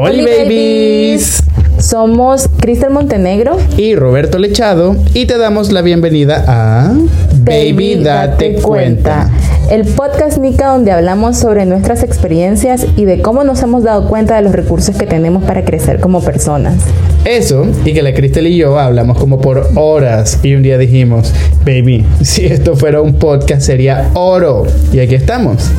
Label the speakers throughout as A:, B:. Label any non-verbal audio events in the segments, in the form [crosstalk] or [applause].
A: Hola babies.
B: Somos Cristel Montenegro
A: y Roberto Lechado y te damos la bienvenida a
B: Baby, Date Cuenta. El podcast Nica donde hablamos sobre nuestras experiencias y de cómo nos hemos dado cuenta de los recursos que tenemos para crecer como personas.
A: Eso, y que la Cristel y yo hablamos como por horas y un día dijimos, baby, si esto fuera un podcast sería oro. Y aquí estamos.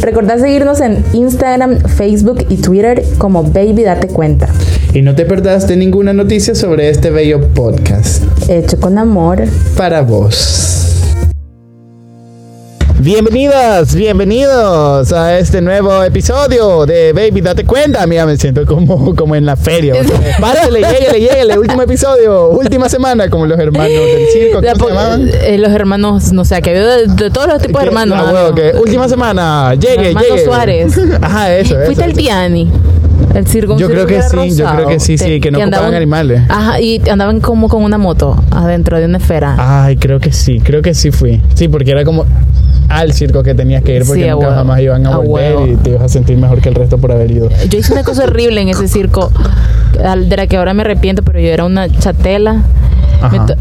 B: Recordad seguirnos en Instagram, Facebook y Twitter como Baby Date Cuenta.
A: Y no te perdás de ninguna noticia sobre este bello podcast.
B: Hecho con amor.
A: Para vos. Bienvenidas, bienvenidos a este nuevo episodio de Baby Date Cuenta. Mira, me siento como, como en la feria. [laughs] Párale, lléguele, lléguele. Último episodio, última semana, como los hermanos del circo. ¿Cómo se llamaban?
B: Eh, los hermanos, no sé, que de, de todos los tipos de hermanos.
A: Ah,
B: ah,
A: huevo,
B: no.
A: que última semana, llegue,
B: Hermano
A: llegue.
B: Suárez. [laughs]
A: Ajá, eso.
B: Fuiste
A: eso.
B: el Tiani. El circo.
A: Yo creo que sí, yo creo que sí, sí, que no ocupaban animales.
B: Ajá, y andaban como con una moto adentro de una esfera.
A: Ay, creo que sí, creo que sí fui. Sí, porque era como al circo que tenías que ir porque
B: Sí,
A: nunca
B: huevo.
A: jamás iban a
B: A
A: volver
B: huevo.
A: y te ibas a sentir mejor que el resto por haber ido.
B: Yo hice una cosa horrible en ese circo, de la que ahora me arrepiento, pero yo era una chatela.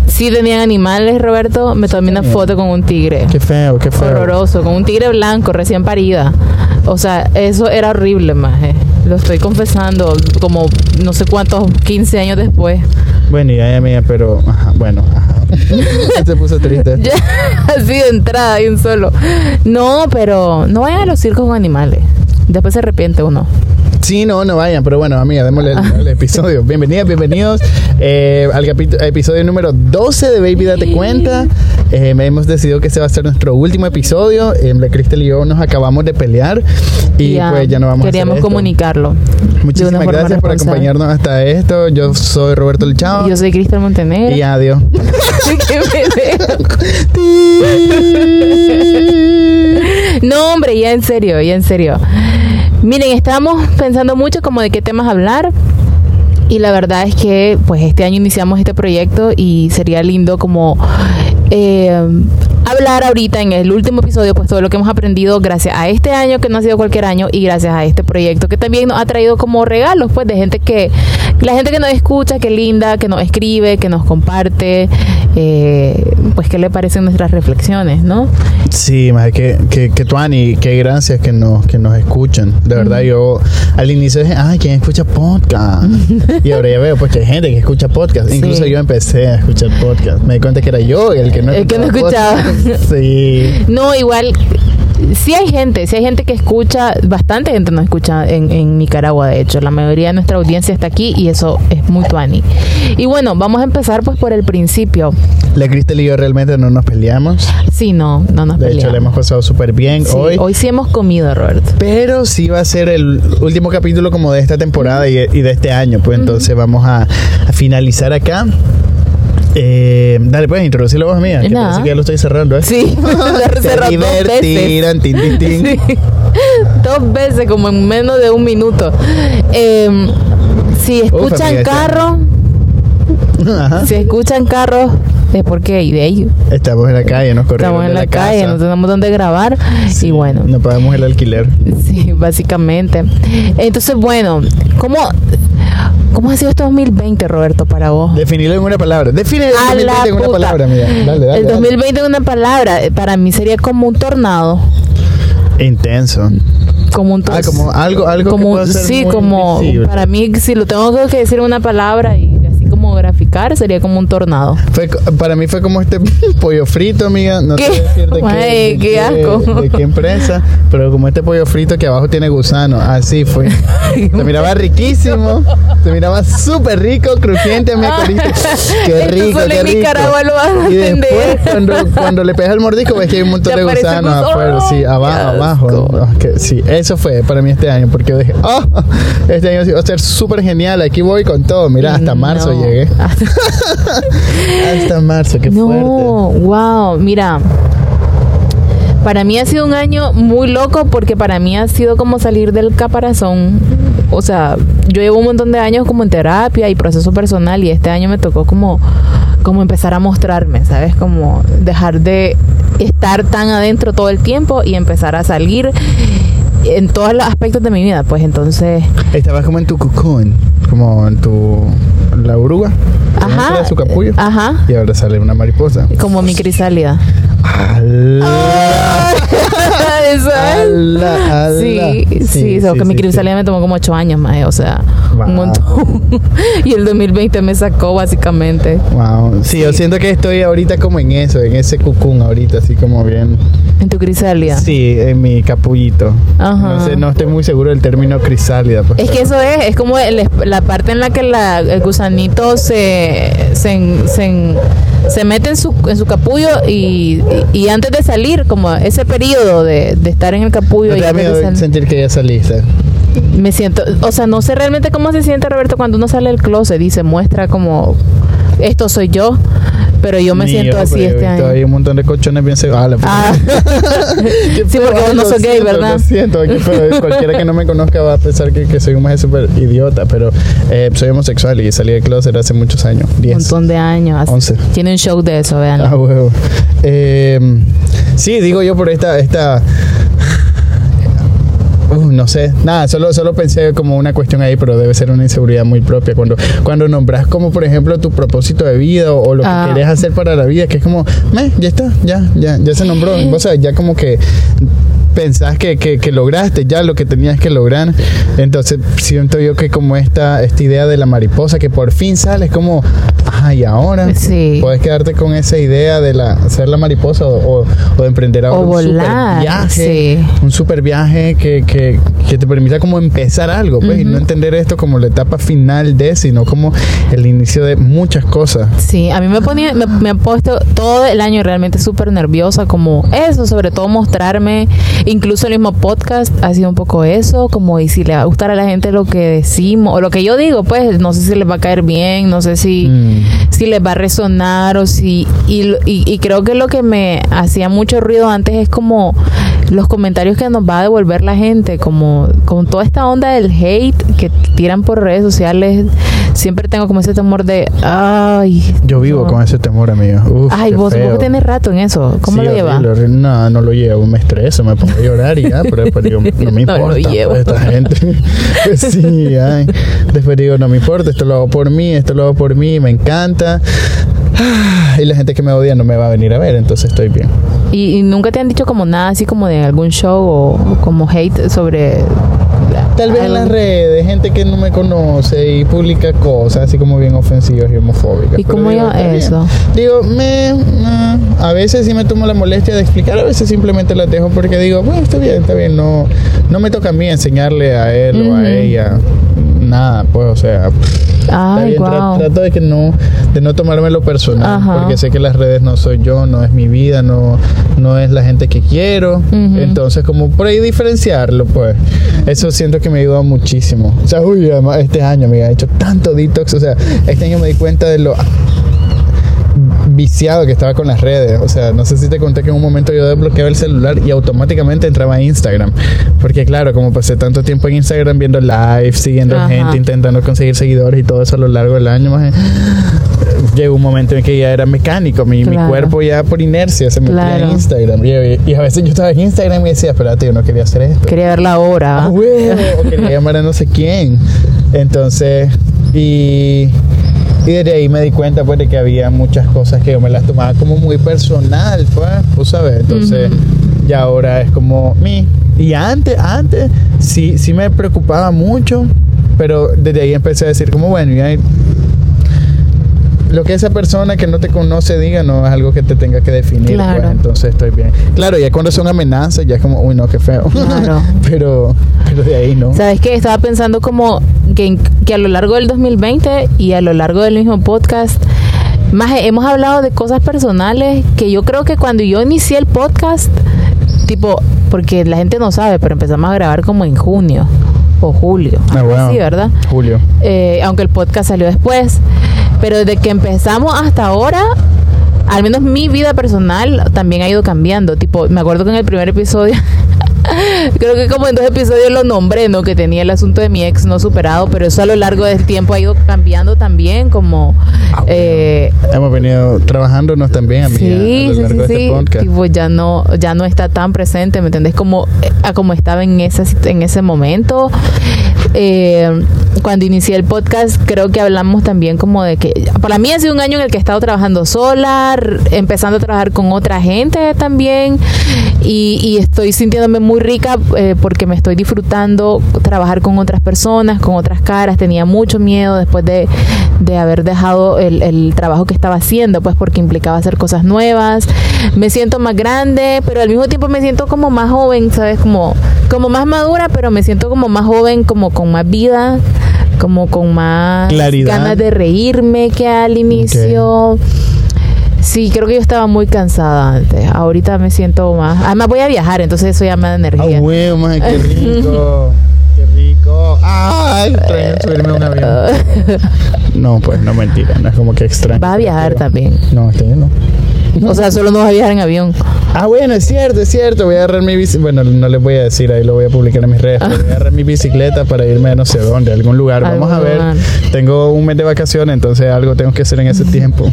B: Sí tenían animales, Roberto. Me tomé una foto con un tigre.
A: Qué feo, qué feo.
B: Horroroso, con un tigre blanco recién parida. O sea, eso era horrible, maje. Lo estoy confesando como no sé cuántos, 15 años después.
A: Bueno, ya, ya, mía, pero ajá, bueno, ajá. [laughs] Se puso triste. [laughs]
B: Ya, así de entrada, de un solo. No, pero no vayan a los circos con animales. Después se arrepiente uno.
A: Sí, no, no vayan, pero bueno, amiga, démosle el, el episodio. Bienvenidas, bienvenidos eh, al capítulo, episodio número 12 de Baby Date Cuenta. Eh, hemos decidido que ese va a ser nuestro último episodio. Eh, Cristel y yo nos acabamos de pelear y
B: Ya
A: pues ya no vamos a hacer
B: comunicarlo.
A: Muchísimas gracias por acompañarnos hasta esto. Yo soy Roberto Lechado.
B: Yo soy Cristal Montenegro.
A: Y adiós. [laughs] [laughs]
B: No, hombre, ya en serio, ya en serio. Miren, estábamos [laughs] pensando mucho como de qué temas hablar. Y la verdad es que pues este año iniciamos este proyecto y sería lindo como eh, hablar ahorita en el último episodio pues todo lo que hemos aprendido gracias a este año que no ha sido cualquier año y gracias a este proyecto que también nos ha traído como regalos pues de gente que la gente que nos escucha, que linda, que nos escribe, que nos comparte, eh, pues qué le parecen nuestras reflexiones, ¿no?
A: Sí, más que, que, que Tuani, qué gracias que nos, que nos escuchan. De verdad, yo al inicio dije, ay, ¿quién escucha podcast? [laughs] y ahora ya veo, pues que hay gente que escucha podcast.
B: Sí.
A: Incluso yo empecé a escuchar podcast. Me di cuenta que era yo el que no
B: El que no
A: escuchaba podcast. [laughs] sí.
B: No, igual, sí hay gente, sí hay gente que escucha, bastante gente nos escucha en, en Nicaragua, de hecho. La mayoría de nuestra audiencia está aquí y eso es muy tuani. Y bueno, vamos a empezar pues por el principio.
A: La Cristel y yo realmente no nos peleamos.
B: Sí, no, no nos
A: De hecho,
B: peleamos.
A: le hemos pasado súper bien
B: Sí,
A: hoy.
B: hoy sí hemos comido, Roberto.
A: Pero sí va a ser el último capítulo como de esta temporada y, y de este año. Pues entonces vamos a, a finalizar acá. Eh, dale, pues, introducirlo vos, mía. Que parece que ya lo estoy cerrando, ¿eh?
B: Sí, [laughs] lo [laughs] cerró dos veces.
A: tin, tin, tin.
B: Sí. [laughs] Dos veces, como en menos de un minuto. Eh, si escuchan
A: amiga,
B: carro,
A: Ajá.
B: si escuchan carros, es porque y de ellos.
A: Estamos en la calle, nos corrieron
B: Estamos en
A: de
B: la, calle,
A: casa.
B: no tenemos dónde grabar.
A: Sí,
B: Y bueno,
A: No pagamos el alquiler.
B: sí, [laughs] básicamente. Entonces, bueno, ¿cómo, ¿cómo ha sido este 2020, Roberto, para vos?
A: Definirlo en una palabra. Define el
B: A la
A: 2020 en una palabra, mía. Dale, dale.
B: el
A: dale.
B: 2020 en una palabra, eh, para mí sería como un tornado.
A: Intenso.
B: Como un
A: Ah, como algo, algo
B: como,
A: que puede ser
B: sí,
A: muy
B: como
A: visible.
B: para mí, si lo tengo que decir en una palabra y como graficar, sería como un tornado.
A: Fue, para mí fue como este [laughs] pollo frito, amiga. No
B: ¿Qué?
A: te voy a decir de,
B: Ay,
A: qué,
B: asco.
A: de qué empresa, pero como este pollo frito que abajo tiene gusano. Así fue. [laughs] Se miraba riquísimo. Se miraba súper rico, crujiente, amiga. [laughs] Qué rico, qué rico. Y después, cuando, cuando le pegas el mordisco, ves que hay un montón de gusanos
B: gusano.
A: afuera. Sí, abajo, abajo. No, que sí, eso fue para mí este año, porque yo dije, oh, este año va a ser súper genial. Aquí voy con todo. Mira, hasta marzo
B: No.
A: Llegué. [laughs] Hasta marzo, qué
B: no,
A: fuerte.
B: wow, mira. Para mí ha sido un año muy loco porque para mí ha sido como salir del caparazón. O sea, yo llevo un montón de años como en terapia y proceso personal y este año me tocó como, como empezar a mostrarme, ¿sabes? Como dejar de estar tan adentro todo el tiempo y empezar a salir en todos los aspectos de mi vida, pues entonces...
A: Estabas como en tu cocoon, como en tu... la oruga.
B: Ajá.
A: su capullo.
B: Ajá.
A: Y ahora sale una mariposa.
B: Como mi crisálida.
A: ¡Ala! [laughs] ¡Ala! ¡Ala!
B: Sí, sí, solo que mi crisálida me tomó como ocho años más, o sea,
A: Wow.
B: un montón. [laughs] y el 2020 me sacó básicamente
A: Wow. Sí, yo siento que estoy ahorita como en eso, en ese cucún ahorita, así como bien.
B: En tu crisálida.
A: Sí, en mi capullito.
B: Ajá.
A: No sé, no estoy muy seguro del término crisálida. pues,
B: Es que eso es, es como el la parte en la que la, el gusanito se, se, se, se mete en su, en su capullo y, y, y antes de salir, como ese periodo de, de estar en el capullo
A: ¿No
B: y
A: te da miedo
B: salir,
A: sentir que ya saliste?
B: me siento, o sea, no sé realmente cómo se siente Roberto cuando uno sale del closet y se muestra como esto soy yo, pero yo me
A: Ni
B: siento
A: yo,
B: así
A: pero
B: este año.
A: Hay un montón de colchones bien se- Ah,
B: Ah. [laughs] Sí, porque vos no sos gay, ¿verdad?
A: Lo siento, feo. [laughs] cualquiera que no me conozca va a pensar que, que soy un maje súper idiota, pero eh, soy homosexual y salí de closet hace muchos años.
B: Un
A: 10.
B: montón de años. así.
A: 11.
B: Tiene un show de eso, vean.
A: Ah, huevo. Eh, sí, digo yo por esta, esta Uh, no sé, nada, solo, solo pensé como una cuestión ahí, pero debe ser una inseguridad muy propia. Cuando, cuando nombras como, por ejemplo, tu propósito de vida o, o lo que
B: Ah.
A: querés hacer para la vida, que es como, "Meh, ya está, ya, ya, ya se nombró. O sea, ya como que pensás que, que, que lograste ya lo que tenías que lograr. Entonces siento yo que como esta, esta idea de la mariposa que por fin sale, es como, ajá, y ahora
B: Sí.
A: puedes quedarte con esa idea de la, ser la mariposa o, o- o de emprender ahora
B: O
A: un super
B: volar,
A: viaje,
B: sí.
A: un super viaje que, que, que te permita como empezar algo, pues, y no entender esto como la etapa final de, sino como el inicio de muchas cosas.
B: Sí, a mí me ponía, me, me ha puesto todo el año realmente súper nerviosa, como eso, sobre todo mostrarme, incluso el mismo podcast ha sido un poco eso, como y si le va a gustar a la gente lo que decimos, o lo que yo digo, pues no sé si les va a caer bien, no sé si,
A: Mm.
B: Si les va a resonar o si, y, y, y creo que lo que me hacía mucho ruido antes es como los comentarios que nos va a devolver la gente, como con toda esta onda del hate que tiran por redes sociales, siempre tengo como ese temor de, ay,
A: Yo vivo
B: no.
A: con ese temor, amigo. Uf,
B: Ay, vos, vos tenés rato en eso. ¿Cómo
A: Sí,
B: lo llevas?
A: No, no lo llevo, me estreso, me pongo a llorar y ya, [laughs] pero después digo, no me
B: No lo
A: importa
B: llevo.
A: pues, esta gente. Pues [laughs] sí, ay. Después digo, no me importa, esto lo hago por mí, esto lo hago por mí, me encanta. Y la gente que me odia no me va a venir a ver, entonces estoy bien.
B: ¿Y, y nunca te han dicho como nada así como de algún show o como hate sobre...
A: Tal vez en las redes, gente que no me conoce y publica cosas así como bien ofensivas y homofóbicas.
B: ¿Y cómo
A: digo,
B: eso?
A: Digo, me, a veces sí me tomo la molestia de explicar, a veces simplemente las dejo porque digo, bueno, está bien, está bien, no, no me toca a mí enseñarle a él o a ella nada, pues, o sea, está
B: Ay,
A: bien, tra-
B: wow.
A: trato de que no, de no tomármelo personal,
B: Ajá.
A: porque sé que las redes no soy yo, no es mi vida, no, no es la gente que quiero, entonces como por ahí diferenciarlo, pues, eso siento que me ayuda muchísimo, o sea, uy, además, este año me ha hecho tanto detox, o sea, este año me di cuenta de lo viciado que estaba con las redes. O sea, no sé si te conté que en un momento yo desbloqueaba el celular y automáticamente entraba a Instagram. Porque claro, como pasé tanto tiempo en Instagram viendo live, siguiendo
B: Ajá.
A: gente, intentando conseguir seguidores y todo eso a lo largo del año, más llegó un momento en que ya era mecánico. Mi, mi
B: Claro.
A: cuerpo ya por inercia se metía
B: Claro.
A: en Instagram. Y, y a veces yo estaba en Instagram y decía, espérate, yo no quería hacer esto.
B: Quería ver la hora.
A: Ah, o quería llamar a no sé quién. Entonces, y, y desde ahí me di cuenta pues de que había muchas cosas que yo me las tomaba como muy personal, pues, tú sabes. Entonces, ya ahora es como mi. Y antes, antes, sí, sí me preocupaba mucho, pero desde ahí empecé a decir como, bueno, ya lo que esa persona que no te conoce diga no es algo que te tenga que definir,
B: Claro.
A: pues, entonces estoy bien. Claro, ya cuando son amenazas, ya es como, uy, no, qué feo. [laughs]
B: Claro.
A: pero, pero de ahí no.
B: ¿Sabes qué? Estaba pensando como que, que a lo largo del 2020 y a lo largo del mismo podcast, más hemos hablado de cosas personales que yo creo que cuando yo inicié el podcast, tipo, porque la gente no sabe, pero empezamos a grabar como en junio o julio.
A: Ah, bueno.
B: así, ¿verdad?
A: Julio.
B: Eh, aunque el podcast salió después. Pero desde que empezamos hasta ahora, al menos mi vida personal también ha ido cambiando. Tipo, me acuerdo que en el primer episodio [laughs] Creo que como en dos episodios lo nombré, ¿no? Que tenía el asunto de mi ex no superado, pero eso a lo largo del tiempo ha ido cambiando también, como...
A: Ah,
B: eh,
A: Hemos venido trabajándonos también, amiga,
B: sí,
A: a lo
B: sí,
A: largo
B: sí,
A: de este
B: sí.
A: podcast.
B: Tipo, ya no, ya no está tan presente, ¿me entendés? Como, a como estaba en ese, en ese momento. Eh, cuando inicié el podcast, creo que hablamos también como de que para mí ha sido un año en el que he estado trabajando sola, empezando a trabajar con otra gente también y, y estoy sintiéndome muy rica eh, porque me estoy disfrutando trabajar con otras personas, con otras caras. Tenía mucho miedo después de, de haber dejado el, el trabajo que estaba haciendo, pues porque implicaba hacer cosas nuevas. Me siento más grande, pero al mismo tiempo me siento como más joven, ¿sabes? Como, como más madura, pero me siento como más joven, como con más vida, como con más
A: Claridad.
B: ganas de reírme que al inicio. Sí, creo que yo estaba muy cansada antes. Ahorita me siento más. Además voy a viajar, entonces eso ya me da
A: Ah,
B: energía.
A: huevo, maje, qué rico. qué rico. Ay, extraño subirme a un avión. [laughs] No, pues, no mentira. No es como que extraño.
B: Vas a viajar también.
A: No, este no.
B: O sea, solo no vas a viajar en avión.
A: Ah, bueno, es cierto, es cierto. Voy a agarrar mi bicicleta. Bueno, no les voy a decir, ahí lo voy a publicar en mis redes. Voy a agarrar mi bicicleta para irme a no sé dónde, a algún lugar. Vamos a ver. Tengo un mes de vacaciones, entonces algo tengo que hacer en ese tiempo.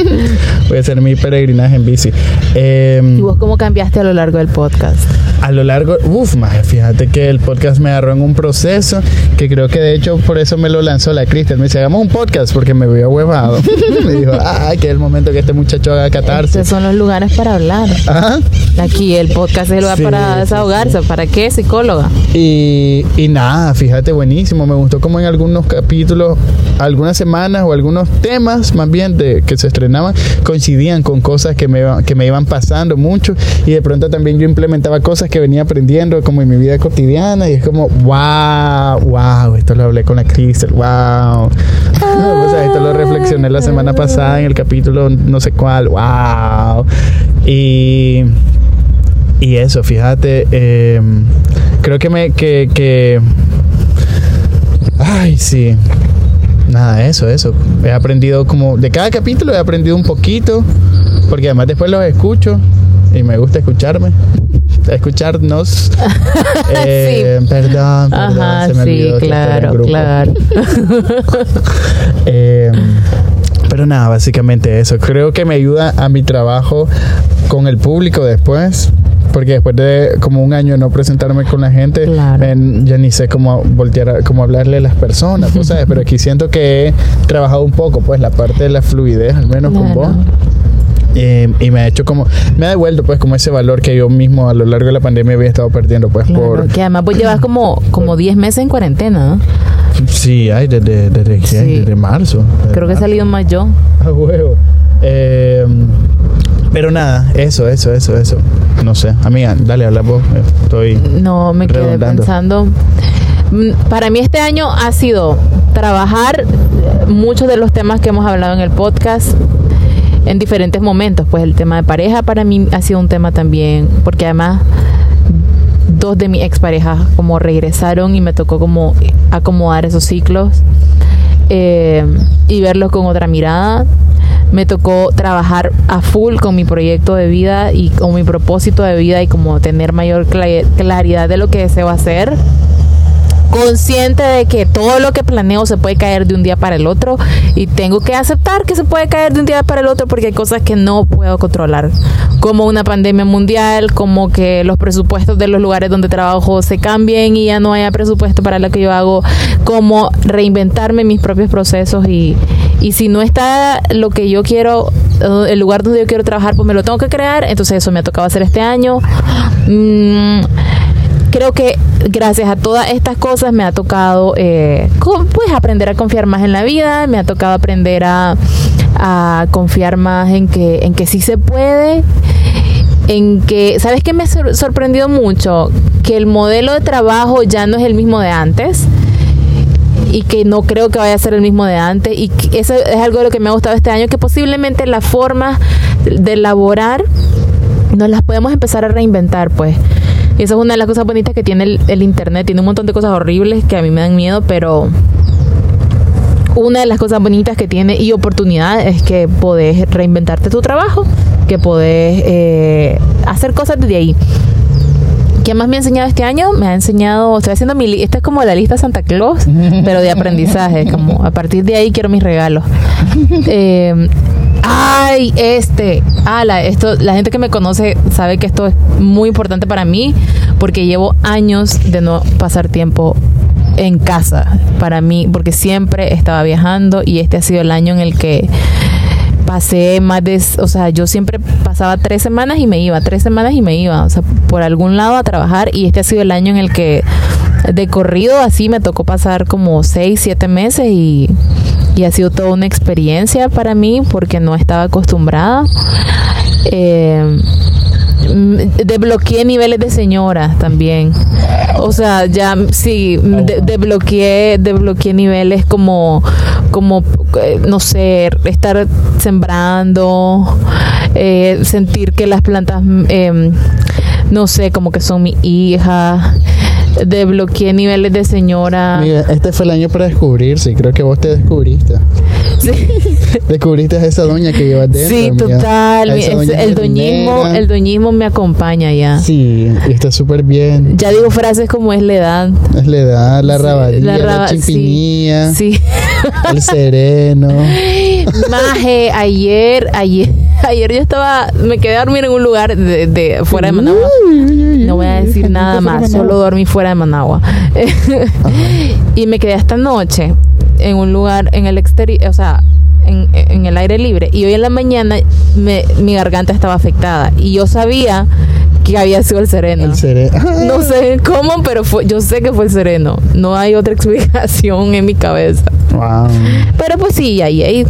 A: [laughs] voy a hacer mi peregrinaje en bici. Eh,
B: ¿Y vos cómo cambiaste a lo largo del podcast?
A: a lo largo, uff, más fíjate que el podcast me agarró en un proceso que creo que de hecho por eso me lo lanzó la Cristian. Me dice, hagamos un podcast porque me vio huevado. [laughs] me dijo, ay, que es el momento que este muchacho haga catarse.
B: Estos son los lugares para hablar.
A: Ajá.
B: Aquí el podcast es el lugar
A: Sí,
B: para
A: sí,
B: desahogarse. ¿Para qué, psicóloga?
A: Y, y nada, fíjate, buenísimo. Me gustó como en algunos capítulos, algunas semanas o algunos temas más bien de que se estrenaban coincidían con cosas que me, que me iban pasando mucho. Y de pronto también yo implementaba cosas que venía aprendiendo como en mi vida cotidiana. Y es como, wow, wow, esto lo hablé con la Crystal, wow. [laughs] o sea, esto lo reflexioné la semana pasada en el capítulo no sé cuál, wow. Y. Y eso, fíjate, eh, creo que me que, que ay sí, nada eso, eso. He aprendido como de cada capítulo he aprendido un poquito, porque además después los escucho y me gusta escucharme, escucharnos. [laughs] Eh, Perdón, perdón,
B: Ajá,
A: se me
B: sí,
A: olvidó
B: claro, claro. [laughs]
A: Eh, pero nada, básicamente eso. Creo que me ayuda a mi trabajo con el público después. Porque después de como un año no presentarme con la gente,
B: Claro.
A: en- ya ni sé cómo voltear, a- cómo hablarle a las personas, ¿tú ¿sabes? Pero aquí siento que he trabajado un poco, pues la parte de la fluidez, al menos con
B: Claro.
A: vos. Eh, y me ha hecho como, me ha devuelto pues como ese valor que yo mismo a lo largo de la pandemia había estado perdiendo, pues
B: Claro,
A: por...
B: que además vos llevas como, como 10 meses en cuarentena, ¿no?
A: Sí, ay, desde, desde, desde marzo. desde
B: Creo que he salido más yo.
A: A huevo. Eh, pero nada, eso, eso, eso, eso. No sé. Amiga, dale, habla vos. Eh, Estoy.
B: No, me quedé pensando. Mm, Para mí este año ha sido trabajar eh, muchos de los temas que hemos hablado en el podcast en diferentes momentos. Pues el tema de pareja para mí ha sido un tema también, porque además dos de mis exparejas como regresaron y me tocó como acomodar esos ciclos eh, y verlos con otra mirada. Me tocó trabajar a full con mi proyecto de vida y con mi propósito de vida y como tener mayor cla- claridad de lo que deseo hacer. Consciente de que todo lo que planeo se puede caer de un día para el otro y tengo que aceptar que se puede caer de un día para el otro porque hay cosas que no puedo controlar, como una pandemia mundial, como que los presupuestos de los lugares donde trabajo se cambien y ya no haya presupuesto para lo que yo hago, como reinventarme mis propios procesos y, y si no está lo que yo quiero, eh, el lugar donde yo quiero trabajar, pues me lo tengo que crear, entonces eso me ha tocado hacer este año. Mm, creo que gracias a todas estas cosas me ha tocado eh, pues aprender a confiar más en la vida, me ha tocado aprender a, confiar más en que, en que sí se puede, en que, ¿sabes qué me ha sor- sorprendido mucho? Que el modelo de trabajo ya no es el mismo de antes y que no creo que vaya a ser el mismo de antes y eso es algo de lo que me ha gustado este año, que posiblemente las formas de elaborar nos las podemos empezar a reinventar, pues. Y esa es una de las cosas bonitas que tiene el, el internet. Tiene un montón de cosas horribles que a mí me dan miedo, pero una de las cosas bonitas que tiene y oportunidades es que podés reinventarte tu trabajo, que podés eh, hacer cosas desde ahí. ¿Qué más me ha enseñado este año? Me ha enseñado, estoy haciendo mi, esta es como la lista Santa Claus, pero de aprendizaje, como a partir de ahí quiero mis regalos. [laughs] Eh, ay, este, ala, esto, la gente que me conoce sabe que esto es muy importante para mí porque llevo años de no pasar tiempo en casa. Para mí, porque siempre estaba viajando y este ha sido el año en el que pasé más de, o sea, yo siempre pasaba tres semanas y me iba, tres semanas y me iba, o sea, por algún lado a trabajar y este ha sido el año en el que de corrido así me tocó pasar como seis, siete meses y, y ha sido toda una experiencia para mí porque no estaba acostumbrada. Eh, desbloqueé niveles de señora también. O sea, ya sí, de- desbloqueé, niveles como, como, eh, no sé, estar sembrando, eh, sentir que las plantas, em, no sé, como que son mi hija. Desbloqueé niveles de señora.
A: Mira, este fue el año para descubrirse y creo que vos te descubriste.
B: Sí. [laughs]
A: Descubriste a esa doña que llevas dentro.
B: Sí, total. Mi- es- el doñismo, el doñismo me acompaña ya.
A: Sí, y está súper bien.
B: Ya digo frases como es la edad.
A: Es la edad, la
B: Sí,
A: rabadilla, la,
B: raba- sí,
A: chimpinilla,
B: Sí.
A: el sereno. [laughs]
B: Maje, ayer, ayer, [laughs] ayer yo estaba, me quedé a dormir en un lugar de, de- fuera de Managua. No voy a decir nada más, solo dormí fuera de Managua. [laughs] y me quedé esta noche en un lugar en el exterior, o sea, en, en el aire libre. Y hoy en la mañana me- mi garganta estaba afectada. Y yo sabía que había sido el sereno.
A: El sereno.
B: No sé cómo, pero fue, yo sé que fue el sereno. No hay otra [laughs] explicación en mi cabeza.
A: Wow.
B: Pero pues sí, ahí, ahí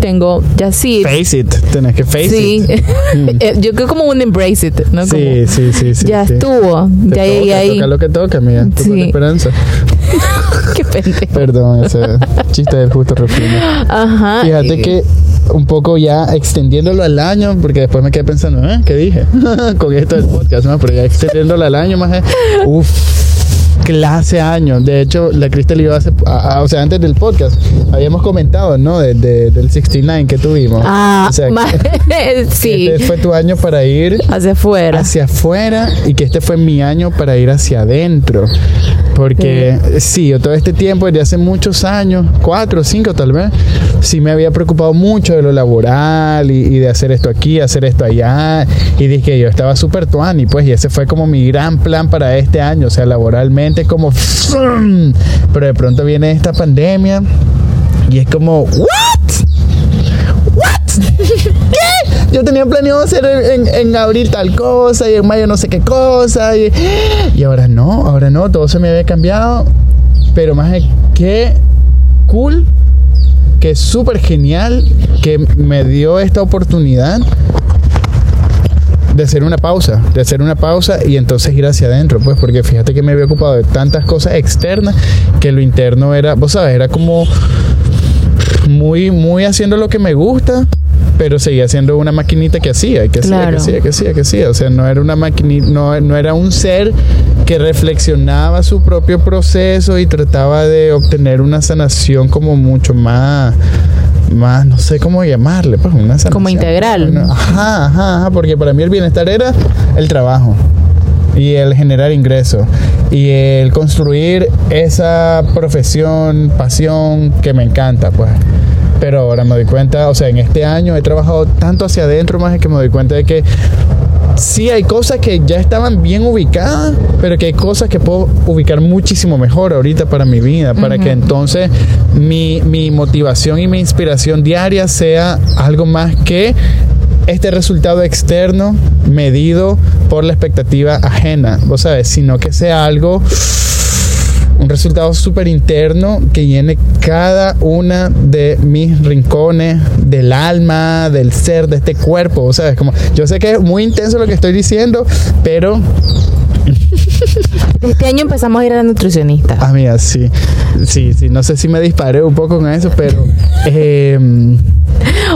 B: tengo, ya sí.
A: Face it, tenés que face
B: Sí,
A: it. [laughs]
B: Eh, yo creo como un embrace it, ¿no?
A: Sí,
B: Como,
A: sí, sí, sí.
B: ya
A: sí.
B: estuvo,
A: Te
B: ya llegué ahí.
A: Toca lo que toca, amiga.
B: Sí.
A: la esperanza. [laughs]
B: Qué pendejo.
A: Perdón, ese chiste del justo refino.
B: Ajá.
A: Fíjate
B: eh,
A: que un poco ya extendiéndolo al año, porque después me quedé pensando, ¿eh? ¿Qué dije? [laughs] Con esto del podcast, ¿no? Pero ya extendiéndolo al año más, uff, clase año. De hecho, la Cristel iba hace, a- a- o sea, antes del podcast, habíamos comentado, ¿no? De, de- del 69 que tuvimos.
B: Ah,
A: o sea, que [laughs]
B: sí,
A: este fue tu año para ir
B: hacia afuera.
A: hacia afuera y que este fue mi año para ir hacia adentro. Porque sí, yo todo este tiempo, desde hace muchos años, cuatro o cinco tal vez, sí me había preocupado mucho de lo laboral y, y de hacer esto aquí, hacer esto allá. Y dije, yo estaba súper tuani, pues, y ese fue como mi gran plan para este año, o sea, laboralmente como... Pero de pronto viene esta pandemia y es como, ¿what? ¿What? Yo tenía planeado hacer en, en- abril tal cosa y en mayo no sé qué cosa. Y, y ahora no, ahora no, todo se me había cambiado. Pero más qué cool, que súper genial que me dio esta oportunidad de hacer una pausa, de hacer una pausa y entonces ir hacia adentro, pues, porque fíjate que me había ocupado de tantas cosas externas que lo interno era, vos sabes, era como muy, muy haciendo lo que me gusta, pero seguía siendo una maquinita que hacía, que hacía,
B: Claro.
A: que hacía, que hacía, que hacía. O sea, no era una maquinita, no, no era un ser que reflexionaba su propio proceso y trataba de obtener una sanación como mucho más más, no sé cómo llamarle, pues una sanación.
B: Como integral.
A: Ajá, ajá, ajá, porque para mí el bienestar era el trabajo y el generar ingresos y el construir esa profesión, pasión que me encanta, pues. Pero ahora me doy cuenta, o sea, en este año he trabajado tanto hacia adentro más que me doy cuenta de que sí hay cosas que ya estaban bien ubicadas, pero que hay cosas que puedo ubicar muchísimo mejor ahorita para mi vida, para que entonces mi, mi motivación y mi inspiración diaria sea algo más que este resultado externo medido por la expectativa ajena, vos sabes, sino que sea algo un resultado súper interno que llene cada una de mis rincones del alma, del ser, de este cuerpo. O sea, es como, yo sé que es muy intenso lo que estoy diciendo, pero,
B: Este año empezamos a ir a la nutricionista.
A: amiga, sí, sí, sí, no sé si me disparé un poco con eso, pero eh,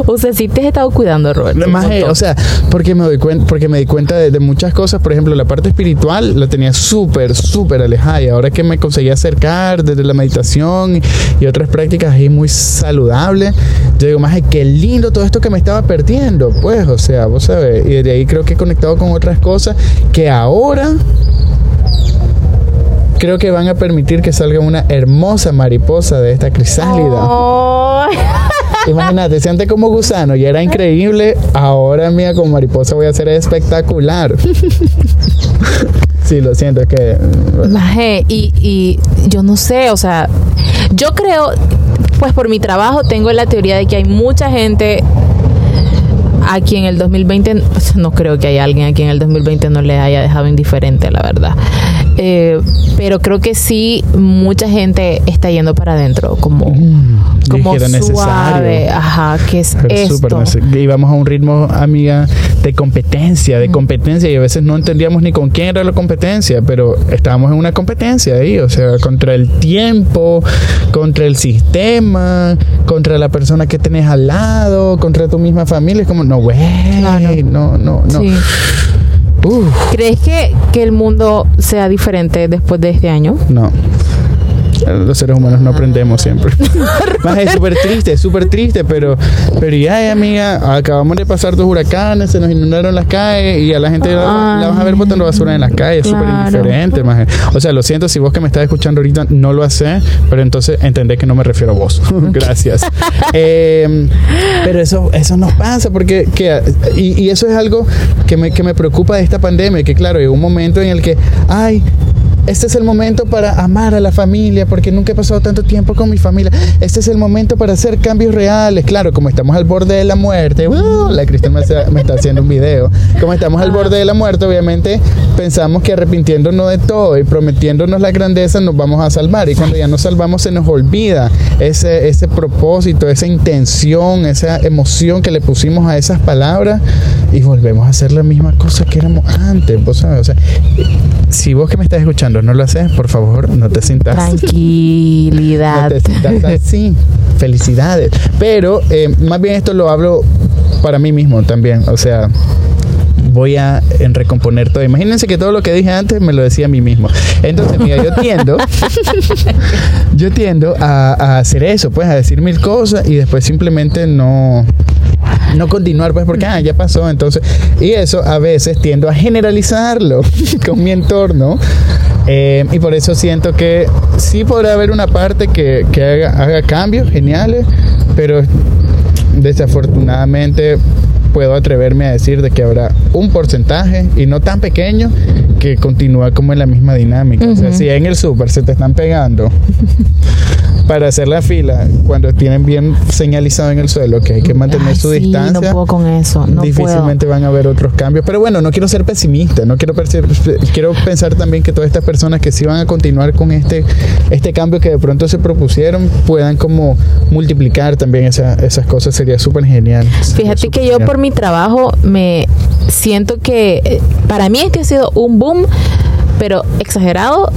B: o sea, sí te has estado cuidando, Robert.
A: Más, eh, o sea, porque me doy cuenta, porque me di cuenta de, de muchas cosas. Por ejemplo, la parte espiritual la tenía súper, súper alejada. Y ahora que me conseguí acercar desde la meditación y, otras prácticas ahí muy saludables, yo digo, más qué lindo todo esto que me estaba perdiendo. Pues, o sea, vos sabes. Y desde ahí creo que he conectado con otras cosas que ahora creo que van a permitir que salga una hermosa mariposa de esta crisálida.
B: Oh. [laughs]
A: Imagínate, siente como gusano, y era increíble, ahora mía como mariposa voy a ser espectacular. sí, lo siento, es que...
B: Maje, y, y yo no sé, o sea, yo creo, pues por mi trabajo tengo la teoría de que hay mucha gente aquí en el 2020, pues, no creo que haya alguien aquí en el 2020 no le haya dejado indiferente, la verdad. Eh, pero creo que sí, mucha gente está yendo para adentro, como, como
A: que era necesario.
B: suave. Ajá, que es esto.
A: nece- íbamos a un ritmo, amiga, de competencia,
B: Mm.
A: de competencia, y a veces no entendíamos ni con quién era la competencia, pero estábamos en una competencia ahí, o sea, contra el tiempo, contra el sistema, contra la persona que tenés al lado, contra tu misma familia. Es como, no, güey,
B: Claro.
A: no, no, no.
B: Sí.
A: Uf,
B: ¿Crees que, que el mundo sea diferente después de este año?
A: no. Los seres humanos no aprendemos siempre. [laughs] Más es súper triste, súper triste, pero, pero ya, amiga, acabamos de pasar dos huracanes, se nos inundaron las calles y a la gente la, la vas a ver botando basura en las calles, súper
B: Claro.
A: indiferente. maje. O sea, lo siento si vos que me estás escuchando ahorita no lo haces, pero entonces entendé que no me refiero a vos. [laughs] Gracias. [laughs] Eh, pero eso, eso nos pasa porque, que, y, y eso es algo que me, que me preocupa de esta pandemia, que claro, hay un momento en el que, ay, este es el momento para amar a la familia, porque nunca he pasado tanto tiempo con mi familia. Este es el momento para hacer cambios reales. Claro, como estamos al borde de la muerte, ¡uh! la hace- me está haciendo un video. Como estamos al borde de la muerte, obviamente pensamos que arrepintiéndonos de todo y prometiéndonos la grandeza nos vamos a salvar. Y cuando ya nos salvamos se nos olvida ese, ese propósito, esa intención, esa emoción que le pusimos a esas palabras y volvemos a hacer la misma cosa que éramos antes. ¿vos sabes? O sea, si vos que me estás escuchando no lo haces, por favor, no te sientas [laughs] no
B: Tranquilidad.
A: te sientas así. Felicidades. Pero eh, más bien esto lo hablo para mí mismo también. O sea, voy a en recomponer todo. Imagínense que todo lo que dije antes me lo decía a mí mismo. Entonces, mira, yo tiendo, [laughs] yo tiendo a, a hacer eso, pues, a decir mil cosas y después simplemente no [laughs] no continuar pues porque ah, ya pasó. Entonces y eso a veces tiendo a generalizarlo [laughs] con mi entorno. Eh, y por eso siento que sí podrá haber una parte que, que haga, haga cambios geniales pero desafortunadamente puedo atreverme a decir de que habrá un porcentaje y no tan pequeño que continúa como en la misma dinámica o sea si en el súper se te están pegando [laughs] para hacer la fila cuando tienen bien señalizado en el suelo que hay que mantener
B: Ay,
A: su
B: sí,
A: distancia
B: No puedo con eso. No
A: difícilmente van a haber otros cambios. Pero bueno, no quiero ser pesimista, no quiero quiero pensar también que todas estas personas que sí van a continuar con este, este cambio que de pronto se propusieron puedan como multiplicar también esa- esas cosas. Sería súper genial.
B: Fíjate que yo por mi trabajo me siento que eh, para mí este ha sido un boom, pero exagerado,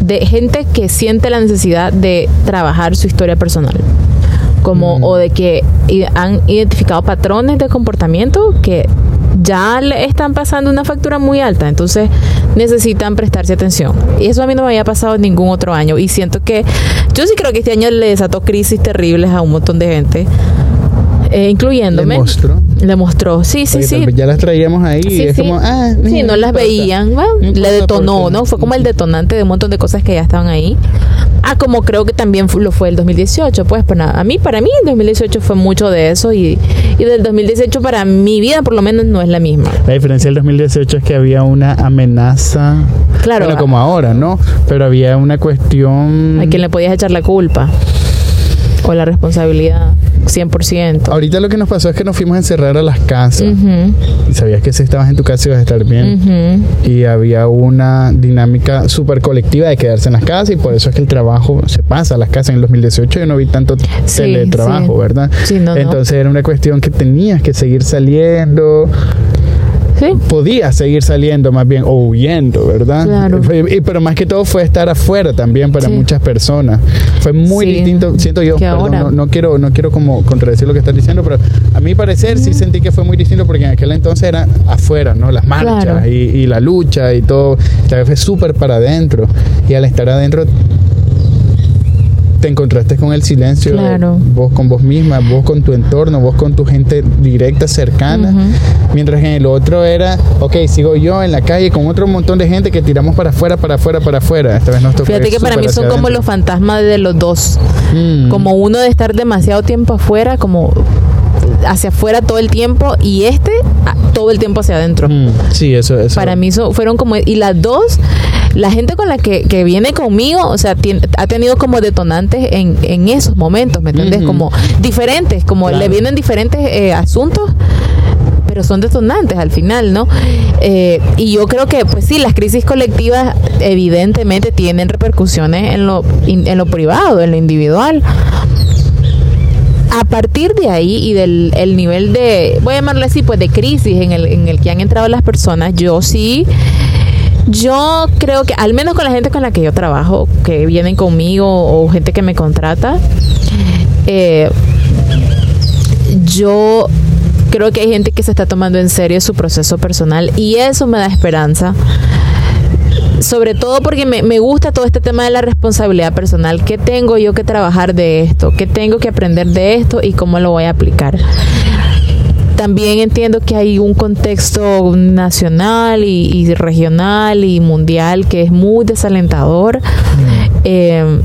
B: de gente que siente la necesidad de trabajar su historia personal. Como,
A: Mm.
B: o de que han identificado patrones de comportamiento que ya le están pasando una factura muy alta, entonces necesitan prestarse atención. Y eso a mí no me había pasado en ningún otro año. Y siento que yo sí creo que este año le desató crisis terribles a un montón de gente, eh, incluyéndome.
A: Le mostró.
B: Le mostró, sí, sí, sí.
A: Ya las traíamos ahí
B: Sí,
A: y es
B: sí.
A: como, ah,
B: Sí, no las
A: importa.
B: veían, ¿va?
A: No
B: le detonó, ¿no? Fue como el detonante de un montón de cosas que ya estaban ahí. Ah, como creo que también lo fue el 2018, pues para a mí, para mí el 2018 fue mucho de eso y, y del 2018 para mi vida por lo menos no es la misma.
A: La diferencia del 2018 es que había una amenaza.
B: Claro.
A: Bueno, como ahora, ¿no? Pero había una cuestión.
B: A quien le podías echar la culpa o la responsabilidad, 100%.
A: Ahorita lo que nos pasó es que nos fuimos a encerrar a las casas. Y sabías que si estabas en tu casa ibas a estar bien. Y había una dinámica súper colectiva de quedarse en las casas y por eso es que el trabajo se pasa a las casas. En el 2018 yo no vi tanto
B: Sí,
A: teletrabajo,
B: sí.
A: ¿verdad?
B: Sí, no, no.
A: Entonces era una cuestión que tenías que seguir saliendo.
B: Sí.
A: podía seguir saliendo más bien o huyendo, ¿verdad?
B: Claro.
A: Y- pero más que todo fue estar afuera también para
B: Sí.
A: muchas personas. Fue muy
B: Sí.
A: distinto, siento yo. Perdón,
B: ahora.
A: no, no quiero, no quiero como contradecir lo que estás diciendo, pero a mi parecer sí sentí que fue muy distinto porque en aquel entonces era afuera, ¿no? Las marchas
B: Claro.
A: y, y la lucha y todo. Esta vez fue súper para adentro. Y al estar adentro te encontraste con el silencio, de
B: Claro.
A: vos con vos misma, vos con tu entorno, vos con tu gente directa, cercana,
B: Ujú.
A: mientras que en el otro era, ok, sigo yo en la calle con otro montón de gente que tiramos para afuera, para afuera, para afuera. Esta vez nos tocó
B: Fíjate que para mí son como los
A: adentro.
B: fantasmas de los dos.
A: Mm.
B: Como uno de estar demasiado tiempo afuera, como hacia afuera todo el tiempo, y este ah, todo el tiempo hacia adentro.
A: Mm, Sí, eso, eso.
B: Para mí so- fueron como, y las dos, la gente con la que, que viene conmigo, o sea, tien- ha tenido como detonantes en, en esos momentos, ¿me entiendes? Como diferentes, como
A: Claro.
B: le vienen diferentes eh, asuntos pero son detonantes al final, ¿no? Eh, y yo creo que, pues sí, las crisis colectivas evidentemente tienen repercusiones en lo, in- en lo privado, en lo individual. A partir de ahí y del el nivel de, voy a llamarlo así, pues de crisis en el, en el que han entrado las personas, yo sí, yo creo que, al menos con la gente con la que yo trabajo, que vienen conmigo o gente que me contrata, eh, yo creo que hay gente que se está tomando en serio su proceso personal y eso me da esperanza. Sobre todo porque me, me gusta todo este tema de la responsabilidad personal. ¿Qué tengo yo que trabajar de esto? ¿Qué tengo que aprender de esto? ¿Y cómo lo voy a aplicar? También entiendo que hay un contexto nacional y, y regional y mundial que es muy desalentador. Eh,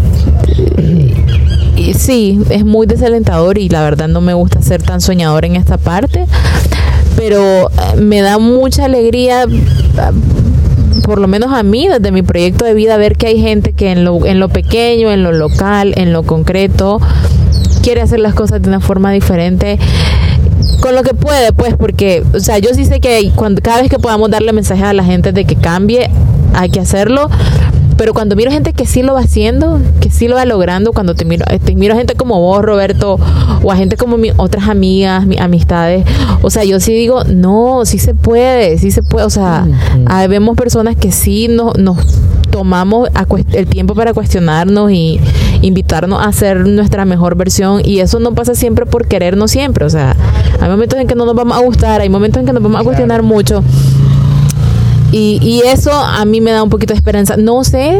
B: sí, es muy desalentador y la verdad no me gusta ser tan soñador en esta parte, pero eh, me da mucha alegría, por lo menos a mí, desde mi proyecto de vida, ver que hay gente que en lo, en lo pequeño, en lo local, en lo concreto, quiere hacer las cosas de una forma diferente con lo que puede, pues, porque, o sea, yo sí sé que cuando, cada vez que podamos darle mensaje a la gente de que cambie, hay que hacerlo. Pero cuando miro gente que sí lo va haciendo, que sí lo va logrando, cuando te miro, te miro a gente como vos, Roberto, o a gente como mis otras amigas, mis amistades, o sea, yo sí digo, no, sí se puede, sí se puede, o sea, ah, vemos personas que sí nos, nos tomamos a el tiempo para cuestionarnos y invitarnos a ser nuestra mejor versión y eso no pasa siempre por querernos siempre, o sea, hay momentos en que no nos vamos a gustar, hay momentos en que nos vamos a cuestionar mucho y, y eso a mí me da un poquito de esperanza. No sé,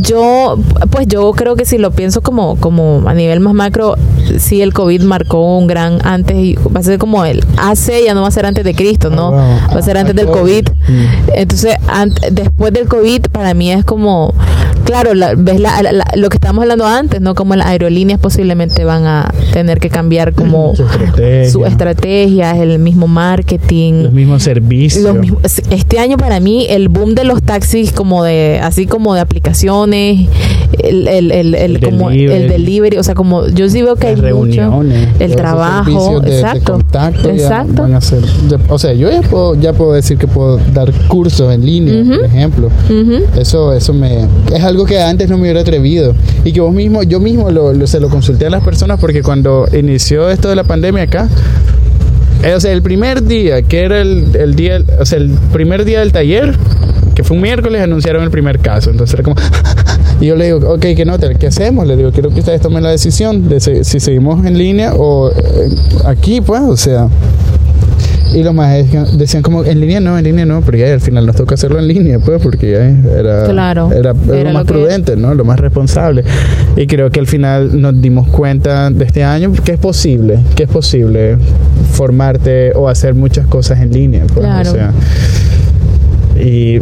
B: yo, pues yo creo que si lo pienso como, como a nivel más macro, sí el COVID marcó un gran antes y va a ser como el hace, ya no va a ser antes de Cristo, ¿no?
A: Ah.
B: Va a ser antes del COVID.
A: mm.
B: Entonces, ant- después del COVID, para mí es como, claro, la- ves la- lo que estábamos hablando antes, ¿no? Como las aerolíneas posiblemente van a tener que cambiar como [clears throat]
A: Su estrategia.
B: su estrategia, el mismo marketing.
A: Los mismos servicios.
B: Los mismos- este año para mí el boom de los taxis como de así como de aplicaciones el, el, el, el-
A: El
B: como
A: delivery.
B: el delivery o sea como yo sí veo que hay
A: Las
B: mucho el trabajo
A: de- de
B: exacto
A: contacto
B: exacto
A: van a ser- ya- o sea, yo ya puedo, ya puedo decir que puedo dar cursos en línea, por ejemplo. Eso, eso me es algo que antes no me hubiera atrevido y que vos mismo, yo mismo lo, lo- se lo consulté a las personas porque cuando inició esto de la pandemia acá, eh, o sea, el primer día que era el, el día, o sea, el primer día del taller, que fue un miércoles, anunciaron el primer caso. Entonces era como, y yo le digo, ok, ¿qué nota? ¿Qué hacemos? Le digo, quiero que ustedes tomen la decisión de si, si seguimos en línea o eh, aquí, pues, o sea. Y los más decían como, en línea no, en línea no, pero ya al final nos toca hacerlo en línea, pues, porque ya era,
B: Claro,
A: era, era
B: era
A: lo más
B: lo que-
A: prudente, ¿no? Lo más responsable. Y creo que al final nos dimos cuenta de este año que es posible, que es posible formarte o hacer muchas cosas en línea, pues,
B: Claro.
A: o sea. Y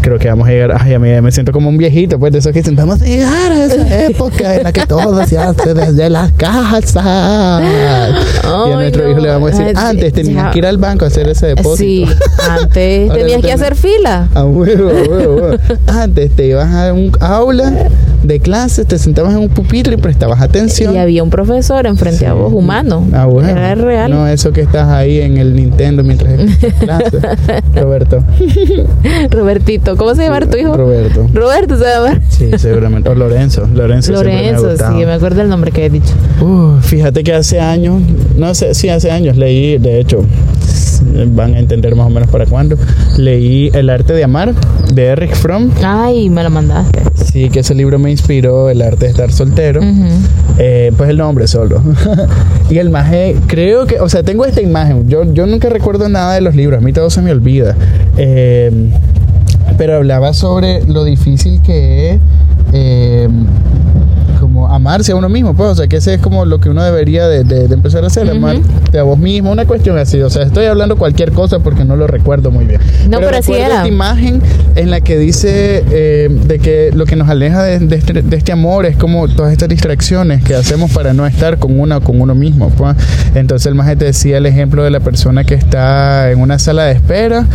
A: creo que vamos a llegar, ay, a mí me siento como un viejito, pues de esos que dicen, vamos a llegar a esa época en la que todo se hace desde las casas. y a nuestro
B: no.
A: hijo le vamos a decir, antes tenías que ir al banco a hacer ese depósito.
B: sí antes tenías que hacer fila
A: huevo, huevo, huevo. Antes te ibas a un aula de clases, te sentabas en un pupitre y prestabas atención.
B: Y había un profesor enfrente a vos, humano.
A: Ah, bueno.
B: Era real.
A: No, eso que estás ahí en el Nintendo mientras escuchas clases. [laughs] Roberto. [laughs]
B: Robertito. ¿Cómo se llama tu hijo?
A: Roberto.
B: Roberto se llama.
A: Sí, seguramente. O Lorenzo. Lorenzo. me
B: Lorenzo, sí, me acuerdo el nombre que he dicho.
A: Uh, fíjate que hace años, no sé, sí, hace años leí, de hecho, van a entender más o menos para cuándo, leí El arte de amar de Eric Fromm.
B: Ay, me lo mandaste.
A: Sí, que ese libro me inspiró, El arte de estar soltero. Eh, pues el nombre solo. [laughs] y el maje, creo que, o sea, tengo esta imagen. Yo, yo nunca recuerdo nada de los libros, a mí todo se me olvida. Eh, pero hablaba sobre lo difícil que es eh, como amarse a uno mismo, pues, o sea, que ese es como lo que uno debería de, de- de empezar a hacer,
B: Ujú.
A: amarte a vos mismo, una cuestión así, o sea, estoy hablando cualquier cosa porque no lo recuerdo muy bien.
B: No, pero así
A: recuerdo
B: era.
A: esta imagen en la que dice eh, de que lo que nos aleja de, de este, de este amor es como todas estas distracciones que hacemos para no estar con una o con uno mismo. pues. Entonces el maje te decía el ejemplo de la persona que está en una sala de espera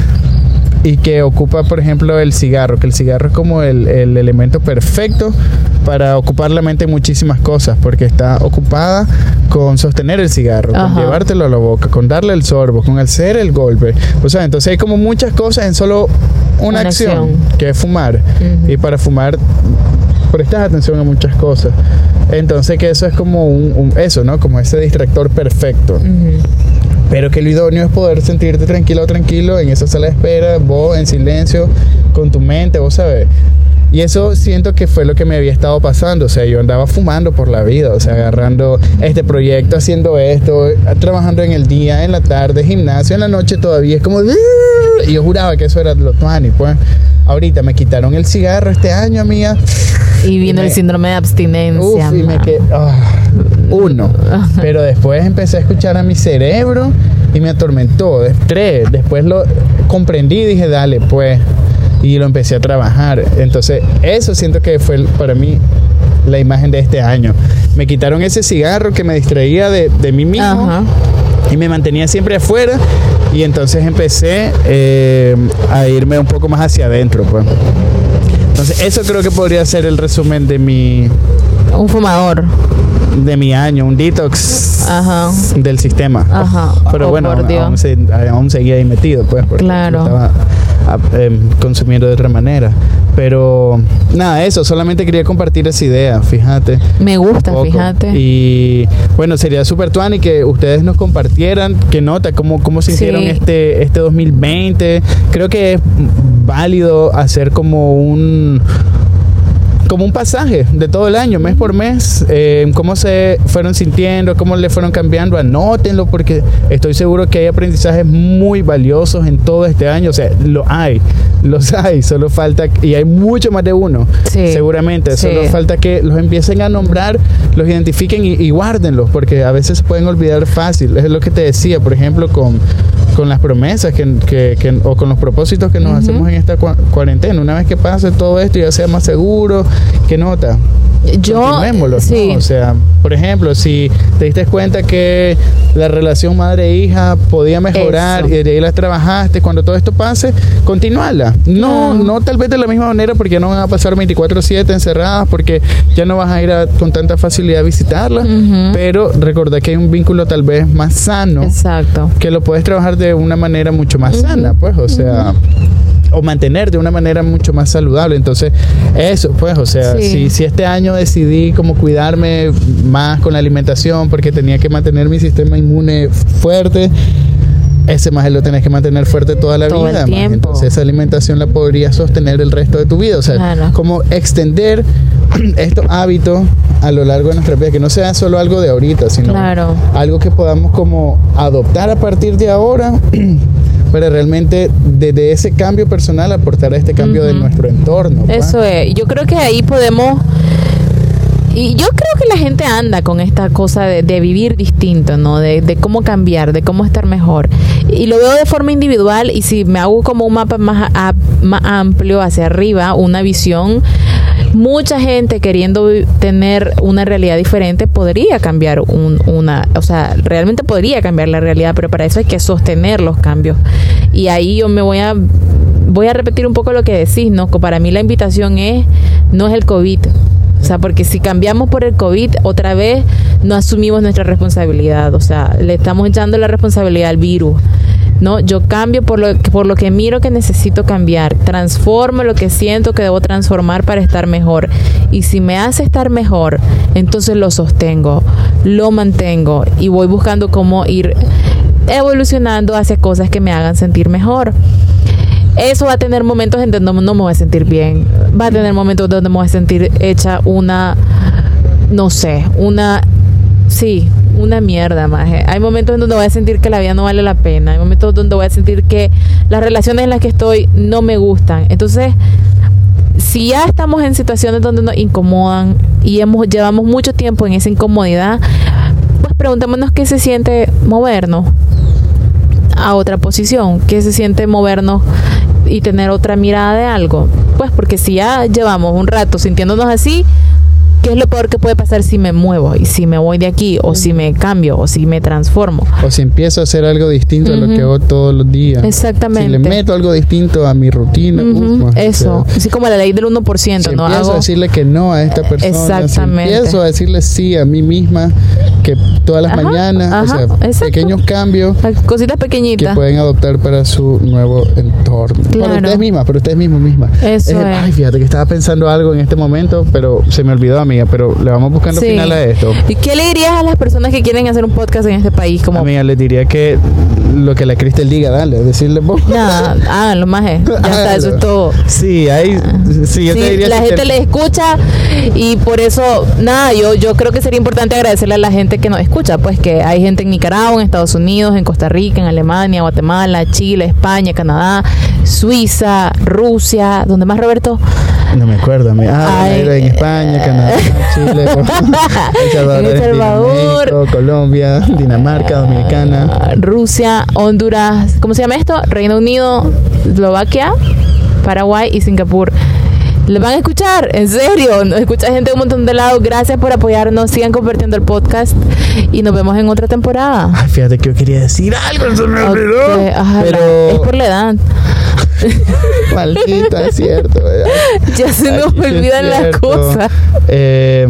A: y que ocupa, por ejemplo, el cigarro, que el cigarro es como el, el elemento perfecto para ocupar la mente en muchísimas cosas, porque está ocupada con sostener el cigarro, con
B: Ajá.
A: llevártelo a la boca, con darle el sorbo, con hacer el golpe. O sea, entonces hay como muchas cosas en solo una,
B: Una
A: acción,
B: acción.
A: que es fumar.
B: Ujú.
A: Y para fumar prestas atención a muchas cosas. Entonces que eso es como un, un- eso, ¿no? Como ese distractor perfecto.
B: Ujú.
A: Pero que lo idóneo es poder sentirte tranquilo tranquilo en esa sala de espera, vos en silencio, con tu mente, vos sabes. Y eso siento que fue lo que me había estado pasando. O sea, yo andaba fumando por la vida, o sea, agarrando este proyecto, haciendo esto, trabajando en el día, en la tarde, gimnasio, en la noche todavía. Es como. Y yo juraba que eso era lo tuani, pues. Ahorita me quitaron el cigarro este año, amiga.
B: Y vino
A: Y me-
B: el síndrome de abstinencia.
A: Uf, y me quedé. ah, uno. [laughs] Pero después empecé a escuchar a mi cerebro y me atormentó. Tres. Después lo comprendí y dije, dale, pues. Y lo empecé a trabajar. Entonces, eso siento que fue para mí la imagen de este año. Me quitaron ese cigarro que me distraía de, de mí mismo
B: Ajá.
A: y me mantenía siempre afuera. Y entonces empecé eh, a irme un poco más hacia adentro, pues. Entonces, eso creo que podría ser el resumen de mi,
B: Un fumador.
A: De mi año, un detox
B: Ajá.
A: del sistema.
B: Ajá.
A: Pero
B: Oh,
A: bueno, aún, aún se- aún seguía ahí metido, pues, porque
B: Claro.
A: estaba ah, em, consumiendo de otra manera. Pero nada, eso, solamente quería compartir esa idea, fíjate.
B: Me gusta, fíjate.
A: Y bueno, sería súper tuani que ustedes nos compartieran qué nota, cómo, cómo sintieron
B: Sí.
A: este, este 2020. Creo que es válido hacer como un como un pasaje de todo el año, mes por mes, eh, cómo se fueron sintiendo, cómo le fueron cambiando, anótenlo porque estoy seguro que hay aprendizajes muy valiosos en todo este año, o sea, lo hay, los [laughs] hay, solo falta, y hay mucho más de uno,
B: Sí.
A: seguramente,
B: Sí.
A: solo falta que los empiecen a nombrar, los identifiquen y, y guárdenlos, porque a veces se pueden olvidar fácil, es lo que te decía, por ejemplo, con, con las promesas que, que- que- o con los propósitos que nos hacemos en esta cua- cuarentena, una vez que pase todo esto y ya sea más seguro, ¿qué nota?
B: Yo, sí.
A: O sea, por ejemplo, si te diste cuenta que la relación madre-hija podía mejorar
B: Eso.
A: y de ahí la trabajaste, cuando todo esto pase, continuala. No, no tal vez de la misma manera porque ya no van a pasar 24/7 encerradas, porque ya no vas a ir a- con tanta facilidad a visitarla, pero recordá que hay un vínculo tal vez más sano
B: Exacto.
A: que lo puedes trabajar de una manera mucho más sana, pues, o sea, o mantener de una manera mucho más saludable. Entonces, eso, pues, o sea,
B: Sí.
A: si, si este año decidí como cuidarme más con la alimentación porque tenía que mantener mi sistema inmune fuerte, ese más lo tenés que mantener fuerte toda la
B: Todo
A: vida. Entonces, esa alimentación la podrías sostener el resto de tu vida. O sea,
B: Claro.
A: como extender [clears throat] estos hábitos a lo largo de nuestra vida, que no sea solo algo de ahorita, sino
B: Claro.
A: algo que podamos como adoptar a partir de ahora [clears throat] para realmente desde ese cambio personal aportar a este cambio de nuestro entorno. ¿va?
B: Eso es. Yo creo que ahí podemos. Y yo creo que la gente anda con esta cosa de, de vivir distinto, ¿no? De, de cómo cambiar, de cómo estar mejor. Y lo veo de forma individual y si me hago como un mapa más, a- más amplio hacia arriba, una visión, mucha gente queriendo tener una realidad diferente podría cambiar un- una, o sea, realmente podría cambiar la realidad, pero para eso hay que sostener los cambios. Y ahí yo me voy a voy a repetir un poco lo que decís, ¿no? Para mí la invitación es, no es el COVID, O sea, porque si cambiamos por el COVID, otra vez no asumimos nuestra responsabilidad. O sea, le estamos echando la responsabilidad al virus. No, yo cambio por lo, por lo que miro que necesito cambiar. Transformo lo que siento que debo transformar para estar mejor. Y si me hace estar mejor, entonces lo sostengo, lo mantengo y voy buscando cómo ir evolucionando hacia cosas que me hagan sentir mejor. Eso va a tener momentos en donde no me voy a sentir bien. Va a tener momentos donde me voy a sentir hecha una, no sé, una, sí, una mierda, maje. Hay momentos en donde voy a sentir que la vida no vale la pena. Hay momentos donde voy a sentir que las relaciones en las que estoy no me gustan. Entonces, si ya estamos en situaciones donde nos incomodan y hemos, llevamos mucho tiempo en esa incomodidad, pues preguntémonos qué se siente movernos a otra posición, qué se siente movernos y tener otra mirada de algo. Pues porque si ya llevamos un rato sintiéndonos así, ¿Qué es lo peor que puede pasar si me muevo y si me voy de aquí o si me cambio o si me transformo?
A: O si empiezo a hacer algo distinto a lo que hago todos los días.
B: Exactamente.
A: Si le meto algo distinto a mi rutina. uf,
B: Eso, así como la ley del 1%.
A: Si
B: ¿no?
A: empiezo
B: Hago...
A: a decirle que no a esta persona.
B: Exactamente.
A: Si empiezo a decirle sí a mí misma, que todas las
B: Ajá,
A: mañanas,
B: ajá,
A: o sea, pequeños cambios
B: Cositas
A: que
B: pequeñitas.
A: pueden adoptar para su nuevo entorno. Para
B: Claro.
A: ustedes mismas, para ustedes mismos mismas.
B: Eso
A: Eh,
B: es.
A: Ay, fíjate que estaba pensando algo en este momento, pero se me olvidó, amiga. Pero le vamos buscando
B: Sí.
A: final a esto.
B: ¿Y qué le dirías a las personas que quieren hacer un podcast en este país? Como,
A: Amiga, les diría que lo que la Cristel diga, dale, decirle vos.
B: nada, háganlo más. [laughs] Ya está, eso es todo.
A: Sí, ahí, sí, yo te diría
B: la gente
A: te-
B: le escucha y por eso, nada, yo, yo creo que sería importante agradecerle a la gente que nos escucha, pues que hay gente en Nicaragua, en Estados Unidos, en Costa Rica, en Alemania, Guatemala, Chile, España, Canadá, Suiza, Rusia, ¿dónde más, Roberto?
A: No me acuerdo, amiga. Ah,
B: Ay,
A: era en España,
B: eh,
A: Canadá, Chile, [laughs] El Salvador,
B: En El Salvador.
A: México, Colombia, Dinamarca, Dominicana.
B: Rusia, Honduras, ¿cómo se llama esto? Reino Unido, Eslovaquia, Paraguay y Singapur. Les van a escuchar, en serio, nos escucha gente de un montón de lados. Gracias por apoyarnos, sigan compartiendo el podcast y nos vemos en otra temporada.
A: Ay, fíjate que yo quería decir algo, se me olvidó.
B: Ajá,
A: Pero,
B: es por la edad. [laughs]
A: maldita, es cierto. ¿verdad?
B: Ya se nos
A: Ay,
B: olvidan las cosas.
A: Eh,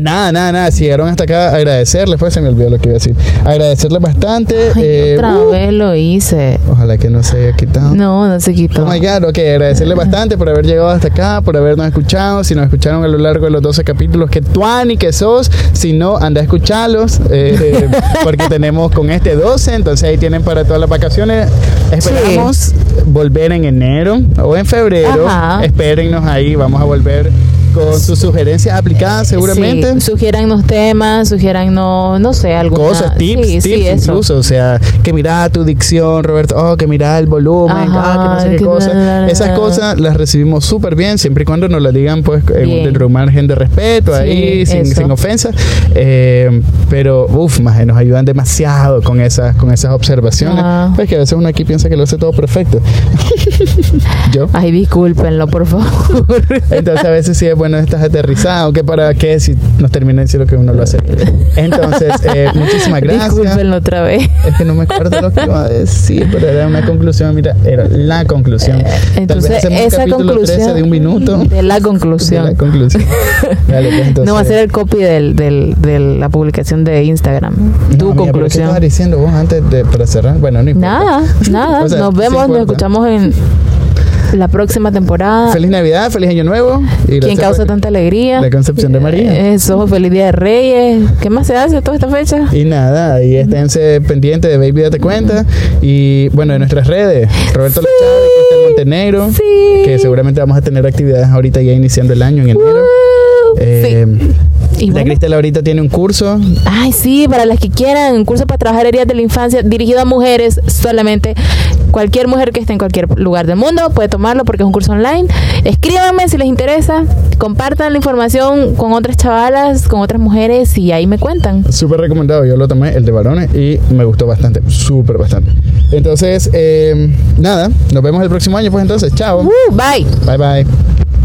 A: nada, nada, nada. Si llegaron hasta acá, agradecerles, pues se me olvidó lo que iba a decir. Agradecerles bastante.
B: Ay,
A: eh,
B: otra
A: uh,
B: vez lo hice.
A: Ojalá que no se haya quitado.
B: No, no se quitó.
A: Oh my God, ok, agradecerles bastante por haber llegado hasta acá, por habernos escuchado. Si nos escucharon a lo largo de los 12 capítulos, que tuani que sos. Si no, anda a escucharlos, eh, [laughs] porque tenemos con este 12, entonces ahí tienen para todas las vacaciones. Esperamos volver en enero o en febrero.
B: Ajá.
A: Espérennos ahí, vamos a volver con sus sugerencias aplicadas seguramente.
B: Sí, sugiérannos temas, sugiérannos, no sé, alguna...
A: Cosas, tips,
B: sí,
A: tips
B: sí, eso.
A: incluso, o sea, que mira tu dicción, Roberto, oh, que mira el volumen,
B: Ajá,
A: ah, que no sé qué
B: que
A: cosa.
B: la, la, la,
A: Esas cosas las recibimos súper bien, siempre y cuando nos las digan, pues, en
B: Bien.
A: de un margen de respeto, ahí, sin, ofensa. Eh, pero, uff, más nos ayudan demasiado con esas, con esas observaciones. Pues que a veces uno aquí piensa que lo hace todo perfecto. [laughs] Yo.
B: Ay, discúlpenlo, por favor.
A: Entonces a veces sí es bueno estás aterrizado, aunque para qué si nos termina diciendo que uno lo hace. Entonces, eh, [laughs] muchísimas gracias.
B: Discúlpenlo otra vez.
A: Es que no me acuerdo lo que iba a decir, pero era una conclusión, mira, era la conclusión. Tal vez
B: Entonces,
A: hacemos un
B: esa
A: capítulo
B: conclusión
A: 13 de un minuto.
B: de la
A: De
B: conclusión.
A: la conclusión. [laughs] Dale, pues, entonces.
B: no va a ser el copy del, del, de la publicación de Instagram.
A: No,
B: tu
A: amiga, pero ¿Qué
B: conclusión.
A: estabas diciendo vos antes de para cerrar? Bueno, no importa.
B: Nada, nada. [laughs]
A: O sea,
B: nos vemos, nos escuchamos en la próxima temporada.
A: Feliz Navidad, feliz Año Nuevo. y
B: ¿Quién causa tanta alegría?
A: La Concepción de María.
B: Eso, feliz día de Reyes. ¿Qué más se hace toda esta fecha?
A: Y nada, ahí esténse pendientes de Baby Date Cuenta. Y bueno, de nuestras redes, Roberto Lachado y Cristian Montenegro.
B: Sí.
A: Que seguramente vamos a tener actividades ahorita ya iniciando el año en enero.
B: Woo.
A: Eh,
B: sí. Y
A: La
B: bueno,
A: Cristel ahorita tiene un curso.
B: Ay, sí, para las que quieran, un curso para trabajar heridas de la infancia dirigido a mujeres solamente. Cualquier mujer que esté en cualquier lugar del mundo puede tomarlo porque es un curso online. Escríbanme si les interesa, compartan la información con otras chavalas, con otras mujeres y ahí me cuentan.
A: Súper recomendado. Yo lo tomé, el de varones, y me gustó bastante. Súper bastante. Entonces, eh, nada, nos vemos el próximo año. Pues entonces, chao.
B: Uh, bye.
A: Bye bye.